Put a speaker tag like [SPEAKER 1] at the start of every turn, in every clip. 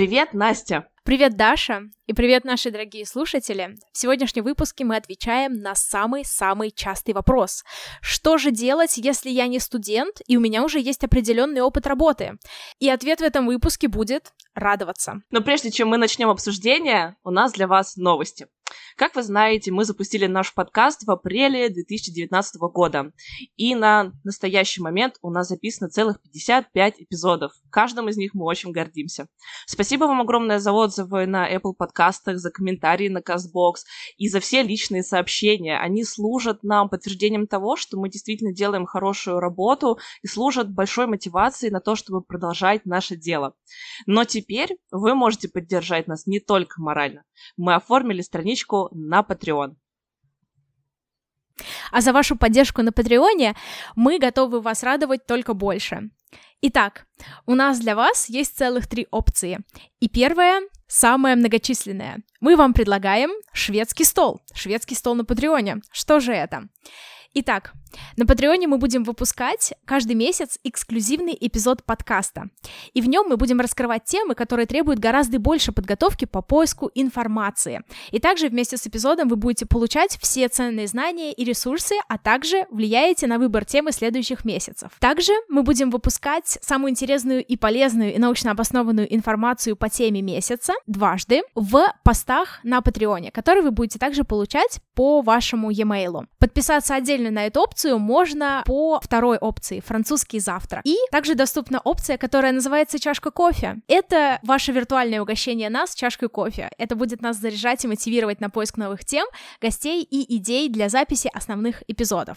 [SPEAKER 1] Привет, Настя!
[SPEAKER 2] Привет, Даша! И привет, наши дорогие слушатели! В сегодняшнем выпуске мы отвечаем на самый-самый частый вопрос. Что же делать, если я не студент, и у меня уже есть определенный опыт работы? И ответ в этом выпуске будет радоваться.
[SPEAKER 1] Но прежде чем мы начнем обсуждение, у нас для вас новости. Как вы знаете, мы запустили наш подкаст в апреле 2019 года, и на настоящий момент у нас записано целых 55 эпизодов. Каждым из них мы очень гордимся. Спасибо вам огромное за отзывы на Apple подкастах, за комментарии на CastBox и за все личные сообщения. Они служат нам подтверждением того, что мы действительно делаем хорошую работу и служат большой мотивацией на то, чтобы продолжать наше дело. Но теперь вы можете поддержать нас не только морально. Мы оформили страничку на Patreon.
[SPEAKER 2] А за вашу поддержку на Патреоне мы готовы вас радовать только больше. Итак, у нас для вас есть целых три опции. И первая, самая многочисленная. Мы вам предлагаем шведский стол. Шведский стол на Патреоне. Что же это? Итак, на Патреоне мы будем выпускать каждый месяц эксклюзивный эпизод подкаста. И в нем мы будем раскрывать темы, которые требуют гораздо больше подготовки по поиску информации. И также вместе с эпизодом вы будете получать все ценные знания и ресурсы, а также влияете на выбор темы следующих месяцев. Также мы будем выпускать самую интересную и полезную и научно обоснованную информацию по теме месяца дважды в постах на Патреоне, которые вы будете также получать по вашему e-mail. Подписаться отдельно на эту опцию опцию можно по второй опции «Французский завтрак». И также доступна опция, которая называется «Чашка кофе». Это ваше виртуальное угощение нас чашкой кофе. Это будет нас заряжать и мотивировать на поиск новых тем, гостей и идей для записи основных эпизодов.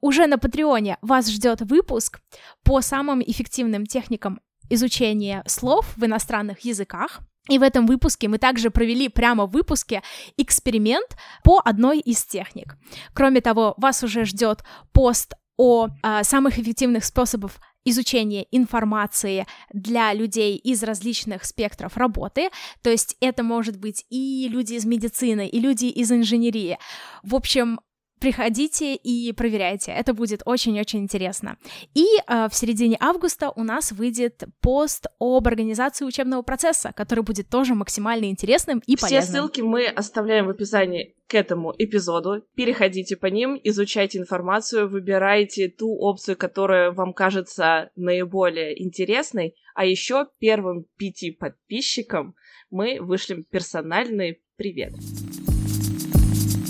[SPEAKER 2] Уже на Патреоне вас ждет выпуск по самым эффективным техникам изучения слов в иностранных языках. И в этом выпуске мы также провели прямо в выпуске эксперимент по одной из техник. Кроме того, вас уже ждет пост о а, самых эффективных способах изучения информации для людей из различных спектров работы, то есть это может быть и люди из медицины, и люди из инженерии. В общем, приходите и проверяйте, это будет очень-очень интересно. И э, в середине августа у нас выйдет пост об организации учебного процесса, который будет тоже максимально интересным и полезным.
[SPEAKER 1] Все ссылки мы оставляем в описании к этому эпизоду. Переходите по ним, изучайте информацию, выбирайте ту опцию, которая вам кажется наиболее интересной, а еще первым пяти подписчикам мы вышлем персональный привет.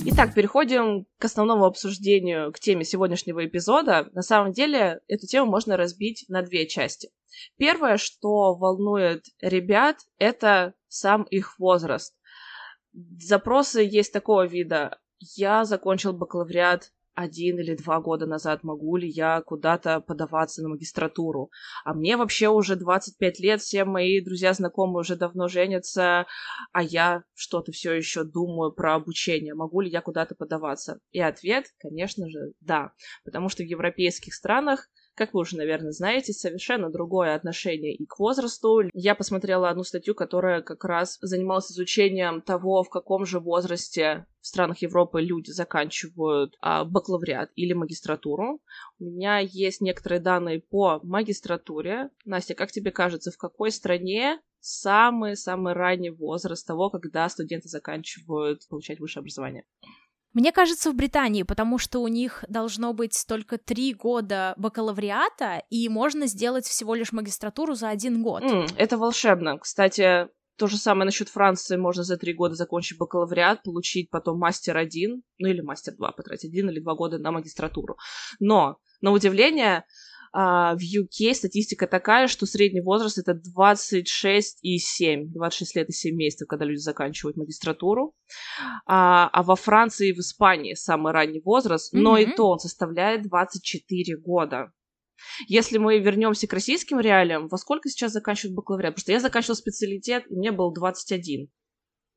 [SPEAKER 1] Итак, переходим к основному обсуждению, к теме сегодняшнего эпизода. На самом деле, эту тему можно разбить на две части. Первое, что волнует ребят, это сам их возраст. Запросы есть такого вида. Я закончил бакалавриат один или два года назад, могу ли я куда-то подаваться на магистратуру. А мне вообще уже 25 лет, все мои друзья, знакомые уже давно женятся, а я что-то все еще думаю про обучение. Могу ли я куда-то подаваться? И ответ, конечно же, да. Потому что в европейских странах как вы уже, наверное, знаете, совершенно другое отношение и к возрасту. Я посмотрела одну статью, которая как раз занималась изучением того, в каком же возрасте в странах Европы люди заканчивают а, бакалавриат или магистратуру. У меня есть некоторые данные по магистратуре. Настя, как тебе кажется, в какой стране самый-самый ранний возраст того, когда студенты заканчивают получать высшее образование?
[SPEAKER 2] Мне кажется, в Британии, потому что у них должно быть только три года бакалавриата, и можно сделать всего лишь магистратуру за один год.
[SPEAKER 1] Mm, это волшебно. Кстати, то же самое насчет Франции. Можно за три года закончить бакалавриат, получить потом мастер один, ну или мастер два, потратить один или два года на магистратуру. Но, на удивление, а, в UK статистика такая, что средний возраст это 26 и 7, 26 лет и 7 месяцев, когда люди заканчивают магистратуру. А, а во Франции и в Испании самый ранний возраст, mm-hmm. но и то он составляет 24 года. Если мы вернемся к российским реалиям, во сколько сейчас заканчивают бакалавриат? Потому что я заканчивал специалитет, и мне был 21.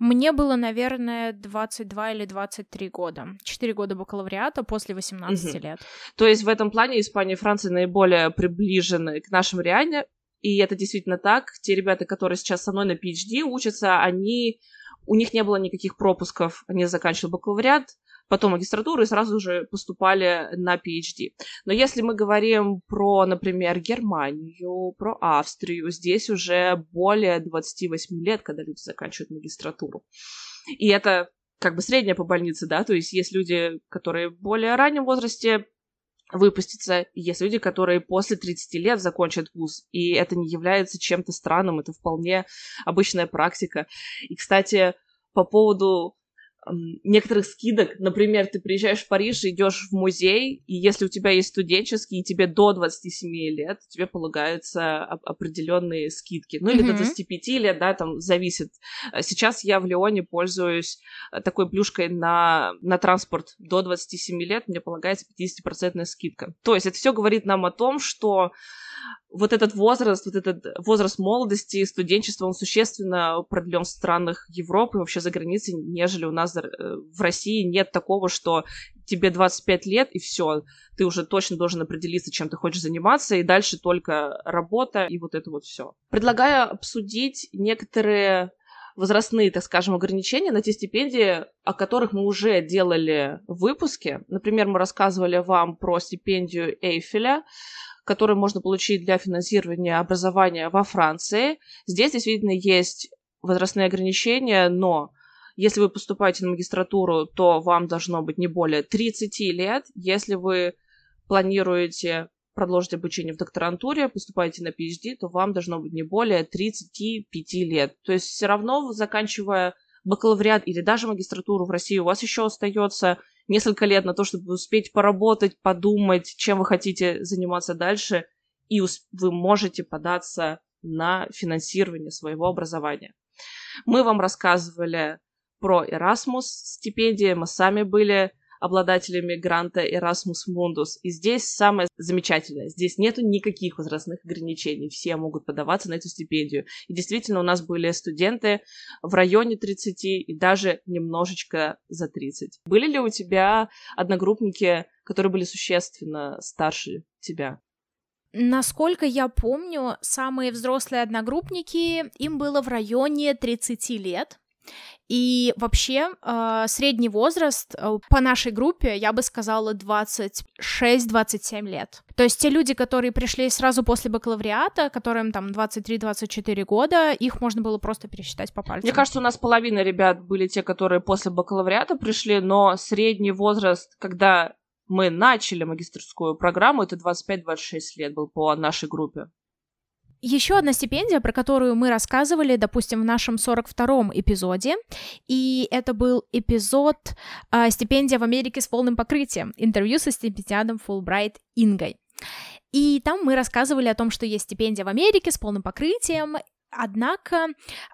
[SPEAKER 2] Мне было, наверное, 22 или 23 года. Четыре года бакалавриата после 18 угу. лет.
[SPEAKER 1] То есть в этом плане Испания и Франция наиболее приближены к нашим реалиям, и это действительно так. Те ребята, которые сейчас со мной на PhD учатся, они... У них не было никаких пропусков, они заканчивали бакалавриат, потом магистратуру и сразу же поступали на PhD. Но если мы говорим про, например, Германию, про Австрию, здесь уже более 28 лет, когда люди заканчивают магистратуру. И это как бы средняя по больнице, да, то есть есть люди, которые в более раннем возрасте выпуститься. Есть люди, которые после 30 лет закончат вуз, и это не является чем-то странным, это вполне обычная практика. И, кстати, по поводу некоторых скидок. Например, ты приезжаешь в Париж, идешь в музей, и если у тебя есть студенческий, и тебе до 27 лет, тебе полагаются определенные скидки. Ну, или mm-hmm. до 25 лет, да, там зависит. Сейчас я в Лионе пользуюсь э, такой плюшкой на, на транспорт до 27 лет, мне полагается 50% скидка. То есть это все говорит нам о том, что вот этот возраст, вот этот возраст молодости, студенчества, он существенно продлен в странах Европы, вообще за границей, нежели у нас э, в России нет такого, что тебе 25 лет, и все, ты уже точно должен определиться, чем ты хочешь заниматься, и дальше только работа, и вот это вот все. Предлагаю обсудить некоторые возрастные, так скажем, ограничения на те стипендии, о которых мы уже делали в выпуске. Например, мы рассказывали вам про стипендию Эйфеля, который можно получить для финансирования образования во Франции. Здесь действительно есть возрастные ограничения, но если вы поступаете на магистратуру, то вам должно быть не более 30 лет. Если вы планируете продолжить обучение в докторантуре, поступаете на PhD, то вам должно быть не более 35 лет. То есть все равно, заканчивая бакалавриат или даже магистратуру в России, у вас еще остается несколько лет на то, чтобы успеть поработать, подумать, чем вы хотите заниматься дальше, и вы можете податься на финансирование своего образования. Мы вам рассказывали про Erasmus стипендии, мы сами были обладателями гранта Erasmus Mundus. И здесь самое замечательное. Здесь нету никаких возрастных ограничений. Все могут подаваться на эту стипендию. И действительно, у нас были студенты в районе 30 и даже немножечко за 30. Были ли у тебя одногруппники, которые были существенно старше тебя?
[SPEAKER 2] Насколько я помню, самые взрослые одногруппники, им было в районе 30 лет. И вообще э, средний возраст э, по нашей группе, я бы сказала, 26-27 лет. То есть те люди, которые пришли сразу после бакалавриата, которым там 23-24 года, их можно было просто пересчитать по пальцам.
[SPEAKER 1] Мне кажется, у нас половина ребят были те, которые после бакалавриата пришли, но средний возраст, когда мы начали магистрскую программу, это 25-26 лет был по нашей группе.
[SPEAKER 2] Еще одна стипендия, про которую мы рассказывали, допустим, в нашем 42-м эпизоде, и это был эпизод э, «Стипендия в Америке с полным покрытием», интервью со стипендиадом Фулбрайт Ингой. И там мы рассказывали о том, что есть стипендия в Америке с полным покрытием, Однако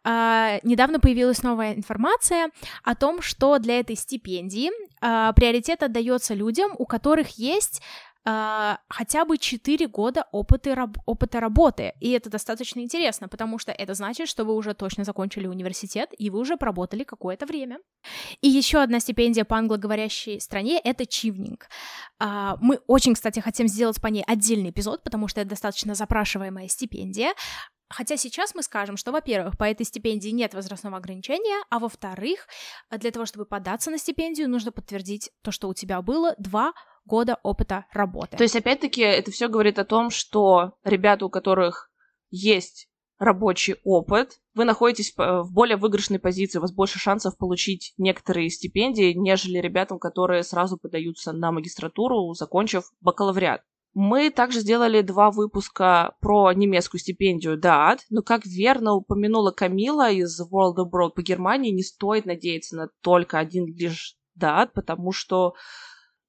[SPEAKER 2] э, недавно появилась новая информация о том, что для этой стипендии э, приоритет отдается людям, у которых есть Uh, хотя бы 4 года опыта, раб- опыта работы. И это достаточно интересно, потому что это значит, что вы уже точно закончили университет, и вы уже поработали какое-то время. И еще одна стипендия по англоговорящей стране — это чивнинг. Uh, мы очень, кстати, хотим сделать по ней отдельный эпизод, потому что это достаточно запрашиваемая стипендия. Хотя сейчас мы скажем, что, во-первых, по этой стипендии нет возрастного ограничения, а во-вторых, для того, чтобы податься на стипендию, нужно подтвердить то, что у тебя было два года опыта работы.
[SPEAKER 1] То есть, опять-таки, это все говорит о том, что ребята, у которых есть рабочий опыт, вы находитесь в более выигрышной позиции, у вас больше шансов получить некоторые стипендии, нежели ребятам, которые сразу подаются на магистратуру, закончив бакалавриат. Мы также сделали два выпуска про немецкую стипендию DAAD, но, как верно упомянула Камила из World of Broad по Германии, не стоит надеяться на только один лишь DAAD, потому что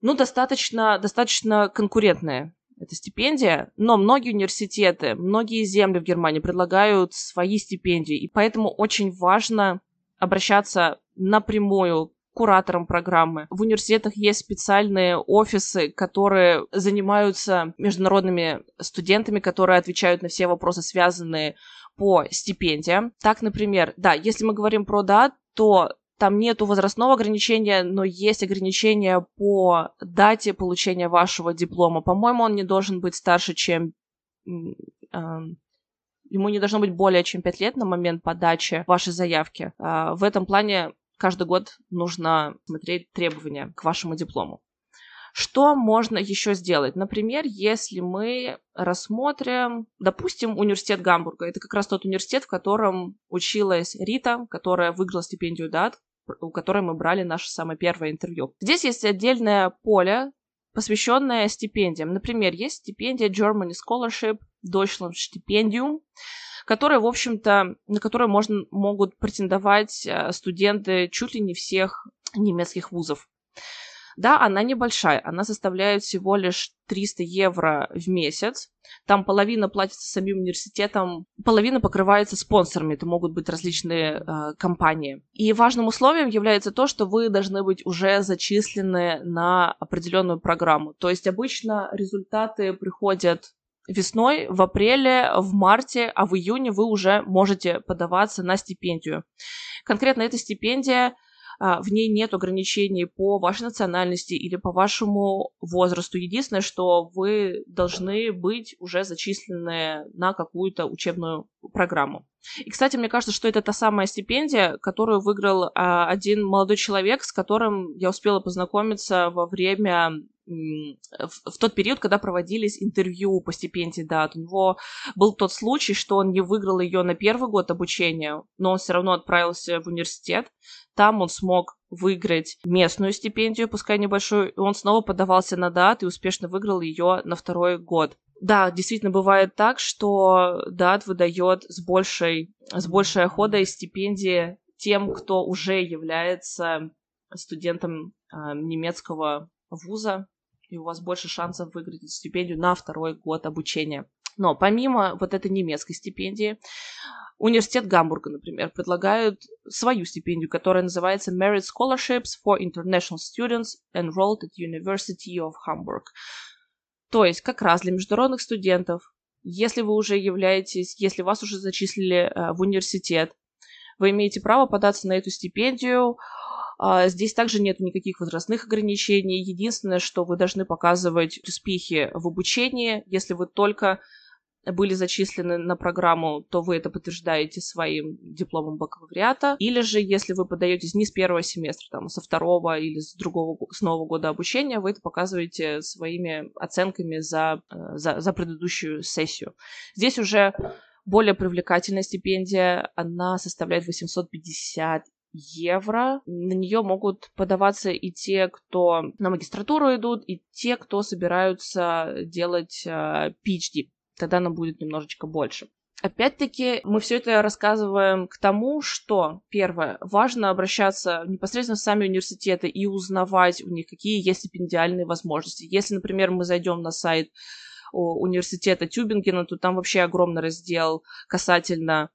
[SPEAKER 1] ну, достаточно, достаточно конкурентная эта стипендия, но многие университеты, многие земли в Германии предлагают свои стипендии, и поэтому очень важно обращаться напрямую к кураторам программы. В университетах есть специальные офисы, которые занимаются международными студентами, которые отвечают на все вопросы, связанные по стипендиям. Так, например, да, если мы говорим про ДА, то там нету возрастного ограничения, но есть ограничения по дате получения вашего диплома. По-моему, он не должен быть старше, чем... Э, ему не должно быть более чем 5 лет на момент подачи вашей заявки. Э, в этом плане каждый год нужно смотреть требования к вашему диплому. Что можно еще сделать? Например, если мы рассмотрим, допустим, университет Гамбурга. Это как раз тот университет, в котором училась Рита, которая выиграла стипендию ДАТ, у которой мы брали наше самое первое интервью. Здесь есть отдельное поле, посвященное стипендиям. Например, есть стипендия Germany Scholarship, Deutschland Stipendium, которая, в общем-то, на которую можно, могут претендовать э, студенты чуть ли не всех немецких вузов. Да, она небольшая, она составляет всего лишь 300 евро в месяц. Там половина платится самим университетом, половина покрывается спонсорами, это могут быть различные э, компании. И важным условием является то, что вы должны быть уже зачислены на определенную программу. То есть обычно результаты приходят весной, в апреле, в марте, а в июне вы уже можете подаваться на стипендию. Конкретно эта стипендия в ней нет ограничений по вашей национальности или по вашему возрасту. Единственное, что вы должны быть уже зачислены на какую-то учебную программу. И, кстати, мне кажется, что это та самая стипендия, которую выиграл а, один молодой человек, с которым я успела познакомиться во время в, тот период, когда проводились интервью по стипендии, да, у него был тот случай, что он не выиграл ее на первый год обучения, но он все равно отправился в университет, там он смог выиграть местную стипендию, пускай небольшую, и он снова подавался на дат и успешно выиграл ее на второй год. Да, действительно бывает так, что дат выдает с большей, с большей охотой стипендии тем, кто уже является студентом э, немецкого вуза, и у вас больше шансов выиграть стипендию на второй год обучения. Но помимо вот этой немецкой стипендии, университет Гамбурга, например, предлагают свою стипендию, которая называется Merit Scholarships for International Students Enrolled at University of Hamburg. То есть как раз для международных студентов, если вы уже являетесь, если вас уже зачислили э, в университет, вы имеете право податься на эту стипендию, а, здесь также нет никаких возрастных ограничений. Единственное, что вы должны показывать успехи в обучении. Если вы только были зачислены на программу, то вы это подтверждаете своим дипломом бакалавриата. Или же, если вы подаетесь не с первого семестра, там, со второго или с другого, с нового года обучения, вы это показываете своими оценками за, э, за, за предыдущую сессию. Здесь уже более привлекательная стипендия, она составляет 850 евро. На нее могут подаваться и те, кто на магистратуру идут, и те, кто собираются делать э, PhD. Тогда она будет немножечко больше. Опять-таки, мы все это рассказываем к тому, что, первое, важно обращаться непосредственно в сами университеты и узнавать у них, какие есть стипендиальные возможности. Если, например, мы зайдем на сайт университета Тюбингена, то там вообще огромный раздел касательно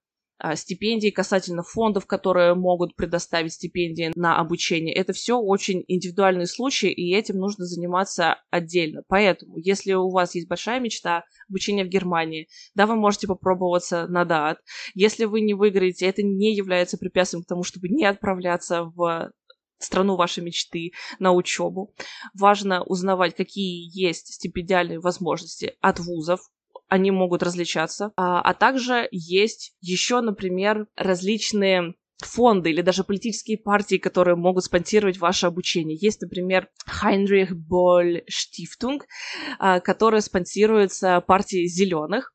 [SPEAKER 1] стипендий, касательно фондов, которые могут предоставить стипендии на обучение. Это все очень индивидуальные случаи, и этим нужно заниматься отдельно. Поэтому, если у вас есть большая мечта обучения в Германии, да, вы можете попробоваться на ДАТ. Если вы не выиграете, это не является препятствием к тому, чтобы не отправляться в страну вашей мечты на учебу. Важно узнавать, какие есть стипендиальные возможности от вузов, они могут различаться. А, а также есть еще, например, различные фонды или даже политические партии, которые могут спонсировать ваше обучение. Есть, например, Heinrich Boll Stiftung, а, которая спонсируется партией зеленых.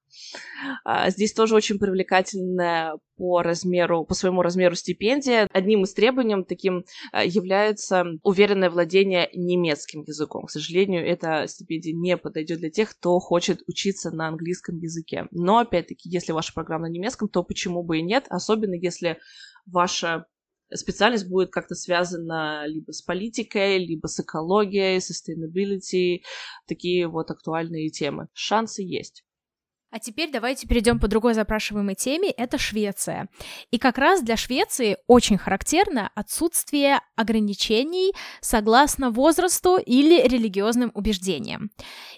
[SPEAKER 1] А, здесь тоже очень привлекательная по размеру, по своему размеру стипендия. Одним из требований таким а, является уверенное владение немецким языком. К сожалению, эта стипендия не подойдет для тех, кто хочет учиться на английском языке. Но, опять-таки, если ваша программа на немецком, то почему бы и нет, особенно если ваша специальность будет как-то связана либо с политикой, либо с экологией, sustainability, такие вот актуальные темы. Шансы есть.
[SPEAKER 2] А теперь давайте перейдем по другой запрашиваемой теме, это Швеция. И как раз для Швеции очень характерно отсутствие ограничений согласно возрасту или религиозным убеждениям.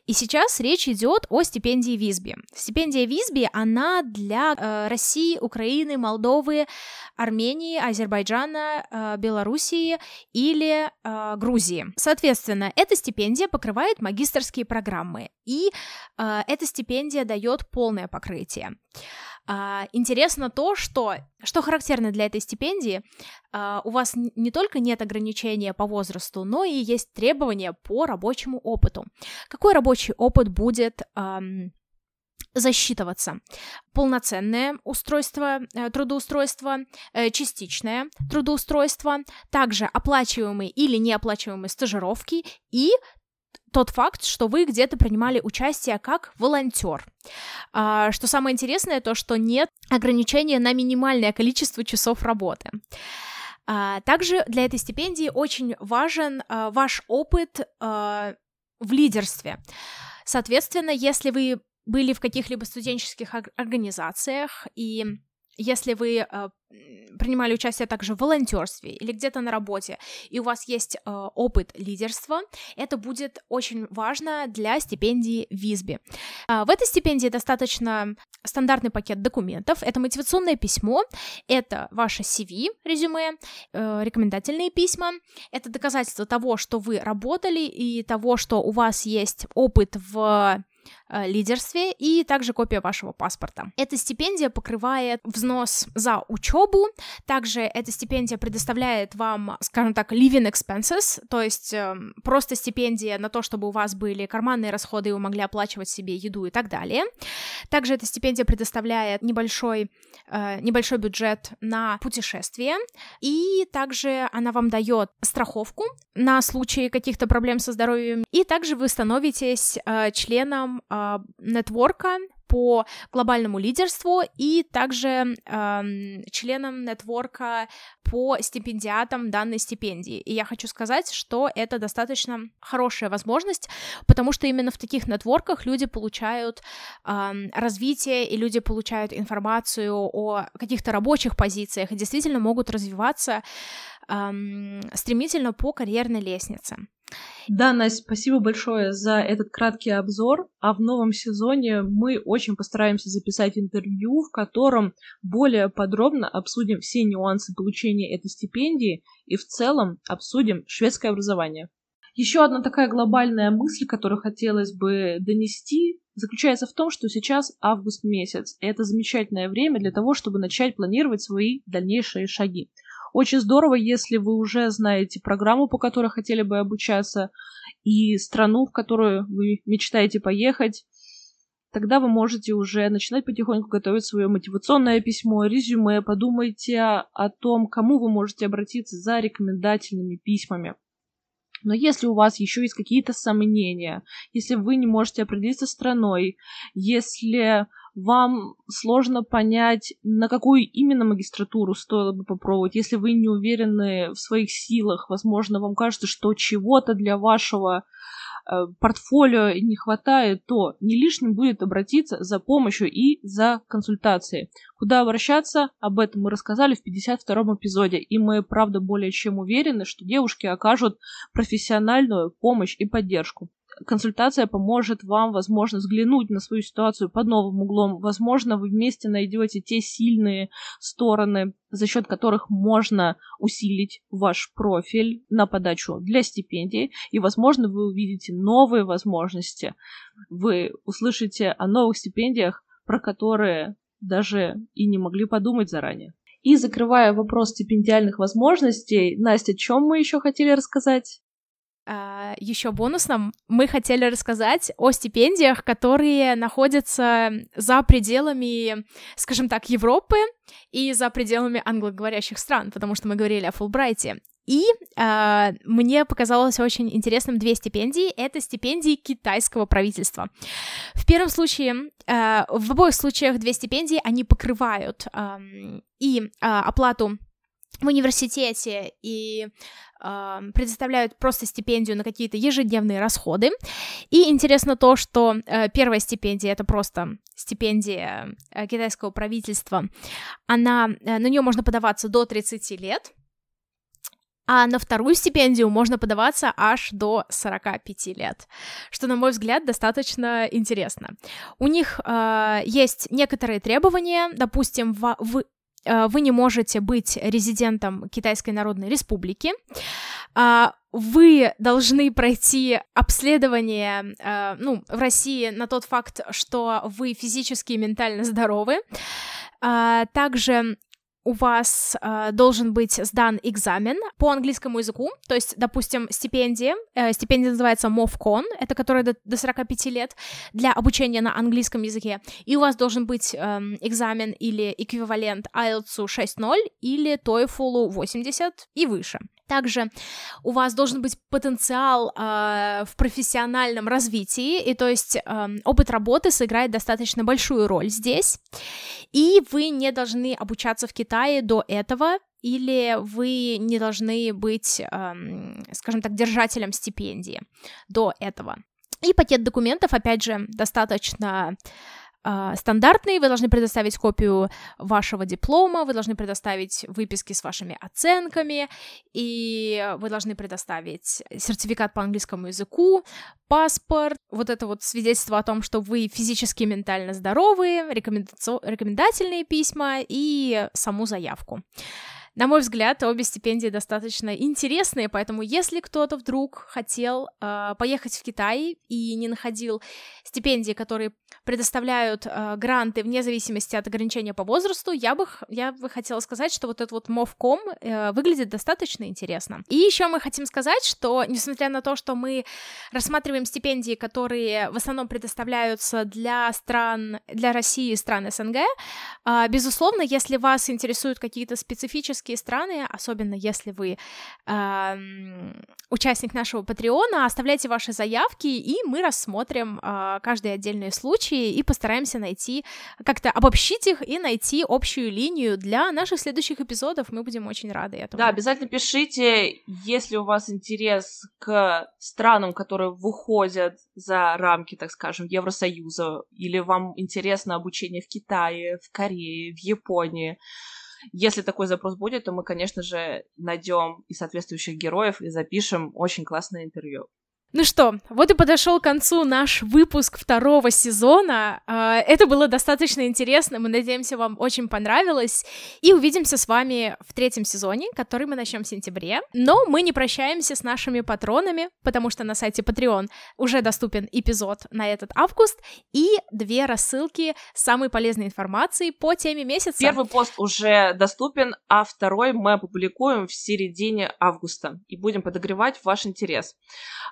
[SPEAKER 2] И сейчас речь идет о стипендии Визби. Стипендия Визби, она для э, России, Украины, Молдовы, Армении, Азербайджана, э, Белоруссии или э, Грузии. Соответственно, эта стипендия покрывает магистрские программы, и э, эта стипендия дает полное покрытие. А, интересно то, что, что характерно для этой стипендии, а, у вас не только нет ограничения по возрасту, но и есть требования по рабочему опыту. Какой рабочий опыт будет засчитываться. Полноценное устройство, э, трудоустройство, э, частичное трудоустройство, также оплачиваемые или неоплачиваемые стажировки и тот факт, что вы где-то принимали участие как волонтер. А, что самое интересное, то, что нет ограничения на минимальное количество часов работы. А, также для этой стипендии очень важен а, ваш опыт а, в лидерстве. Соответственно, если вы были в каких-либо студенческих организациях и если вы э, принимали участие также в волонтерстве или где-то на работе, и у вас есть э, опыт лидерства, это будет очень важно для стипендии Визби. Э, в этой стипендии достаточно стандартный пакет документов. Это мотивационное письмо, это ваше CV, резюме, э, рекомендательные письма, это доказательство того, что вы работали и того, что у вас есть опыт в лидерстве и также копия вашего паспорта. Эта стипендия покрывает взнос за учебу, также эта стипендия предоставляет вам, скажем так, living expenses, то есть э, просто стипендия на то, чтобы у вас были карманные расходы, и вы могли оплачивать себе еду и так далее. Также эта стипендия предоставляет небольшой, э, небольшой бюджет на путешествие, и также она вам дает страховку на случай каких-то проблем со здоровьем, и также вы становитесь э, членом э, а, нетворка по глобальному лидерству и также э, членом нетворка по стипендиатам данной стипендии. И я хочу сказать, что это достаточно хорошая возможность, потому что именно в таких нетворках люди получают э, развитие и люди получают информацию о каких-то рабочих позициях и действительно могут развиваться э, стремительно по карьерной лестнице.
[SPEAKER 1] Да, Настя, спасибо большое за этот краткий обзор. А в новом сезоне мы очень постараемся записать интервью, в котором более подробно обсудим все нюансы получения этой стипендии и в целом обсудим шведское образование. Еще одна такая глобальная мысль, которую хотелось бы донести, заключается в том, что сейчас август месяц, и это замечательное время для того, чтобы начать планировать свои дальнейшие шаги. Очень здорово, если вы уже знаете программу, по которой хотели бы обучаться, и страну, в которую вы мечтаете поехать. Тогда вы можете уже начинать потихоньку готовить свое мотивационное письмо, резюме, подумайте о том, кому вы можете обратиться за рекомендательными письмами. Но если у вас еще есть какие-то сомнения, если вы не можете определиться страной, если вам сложно понять, на какую именно магистратуру стоило бы попробовать. Если вы не уверены в своих силах, возможно, вам кажется, что чего-то для вашего э, портфолио не хватает, то не лишним будет обратиться за помощью и за консультацией. Куда обращаться, об этом мы рассказали в 52-м эпизоде, и мы, правда, более чем уверены, что девушки окажут профессиональную помощь и поддержку консультация поможет вам, возможно, взглянуть на свою ситуацию под новым углом. Возможно, вы вместе найдете те сильные стороны, за счет которых можно усилить ваш профиль на подачу для стипендий. И, возможно, вы увидите новые возможности. Вы услышите о новых стипендиях, про которые даже и не могли подумать заранее. И закрывая вопрос стипендиальных возможностей, Настя, о чем мы еще хотели рассказать?
[SPEAKER 2] Uh, еще бонусом мы хотели рассказать о стипендиях, которые находятся за пределами, скажем так, Европы и за пределами англоговорящих стран, потому что мы говорили о Фулбрайте. И э, мне показалось очень интересным две стипендии. Это стипендии китайского правительства. В первом случае, э, в обоих случаях две стипендии, они покрывают э, и э, оплату в университете и э, предоставляют просто стипендию на какие-то ежедневные расходы. И интересно то, что э, первая стипендия это просто стипендия э, китайского правительства. Она, э, на нее можно подаваться до 30 лет. А на вторую стипендию можно подаваться аж до 45 лет, что, на мой взгляд, достаточно интересно. У них э, есть некоторые требования, допустим, в, в вы не можете быть резидентом Китайской Народной Республики, а, вы должны пройти обследование э, ну, в России на тот факт, что вы физически и ментально здоровы. А, также у вас э, должен быть сдан экзамен по английскому языку, то есть, допустим, стипендия, э, стипендия называется MOVCON, это которая до, до 45 лет, для обучения на английском языке, и у вас должен быть э, экзамен или эквивалент IELTS 6.0 или TOEFL 80 и выше. Также у вас должен быть потенциал э, в профессиональном развитии, и то есть э, опыт работы сыграет достаточно большую роль здесь, и вы не должны обучаться в Китае до этого, или вы не должны быть, э, скажем так, держателем стипендии до этого. И пакет документов, опять же, достаточно э, стандартные, вы должны предоставить копию вашего диплома, вы должны предоставить выписки с вашими оценками, и вы должны предоставить сертификат по английскому языку, паспорт, вот это вот свидетельство о том, что вы физически и ментально здоровы, рекомендательные письма и саму заявку. На мой взгляд, обе стипендии достаточно интересные, поэтому если кто-то вдруг хотел э, поехать в Китай и не находил стипендии, которые предоставляют э, гранты вне зависимости от ограничения по возрасту, я бы, я бы хотела сказать, что вот этот вот MOVCOM э, выглядит достаточно интересно. И еще мы хотим сказать, что несмотря на то, что мы рассматриваем стипендии, которые в основном предоставляются для стран, для России и стран СНГ, э, безусловно, если вас интересуют какие-то специфические азиатские страны, особенно если вы э, участник нашего Патреона, оставляйте ваши заявки, и мы рассмотрим э, каждый отдельный случай и постараемся найти, как-то обобщить их и найти общую линию для наших следующих эпизодов. Мы будем очень рады этому.
[SPEAKER 1] Да, обязательно пишите, если у вас интерес к странам, которые выходят за рамки, так скажем, Евросоюза, или вам интересно обучение в Китае, в Корее, в Японии. Если такой запрос будет, то мы, конечно же, найдем и соответствующих героев и запишем очень классное интервью.
[SPEAKER 2] Ну что, вот и подошел к концу наш выпуск второго сезона. А, это было достаточно интересно, мы надеемся, вам очень понравилось. И увидимся с вами в третьем сезоне, который мы начнем в сентябре. Но мы не прощаемся с нашими патронами, потому что на сайте Patreon уже доступен эпизод на этот август и две рассылки самой полезной информацией по теме месяца.
[SPEAKER 1] Первый пост уже доступен, а второй мы опубликуем в середине августа и будем подогревать ваш интерес.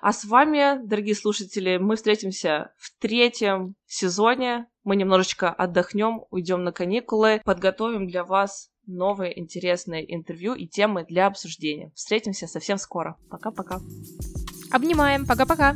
[SPEAKER 1] А с вами, дорогие слушатели, мы встретимся в третьем сезоне. Мы немножечко отдохнем, уйдем на каникулы, подготовим для вас новые интересные интервью и темы для обсуждения. Встретимся совсем скоро. Пока-пока.
[SPEAKER 2] Обнимаем. Пока-пока.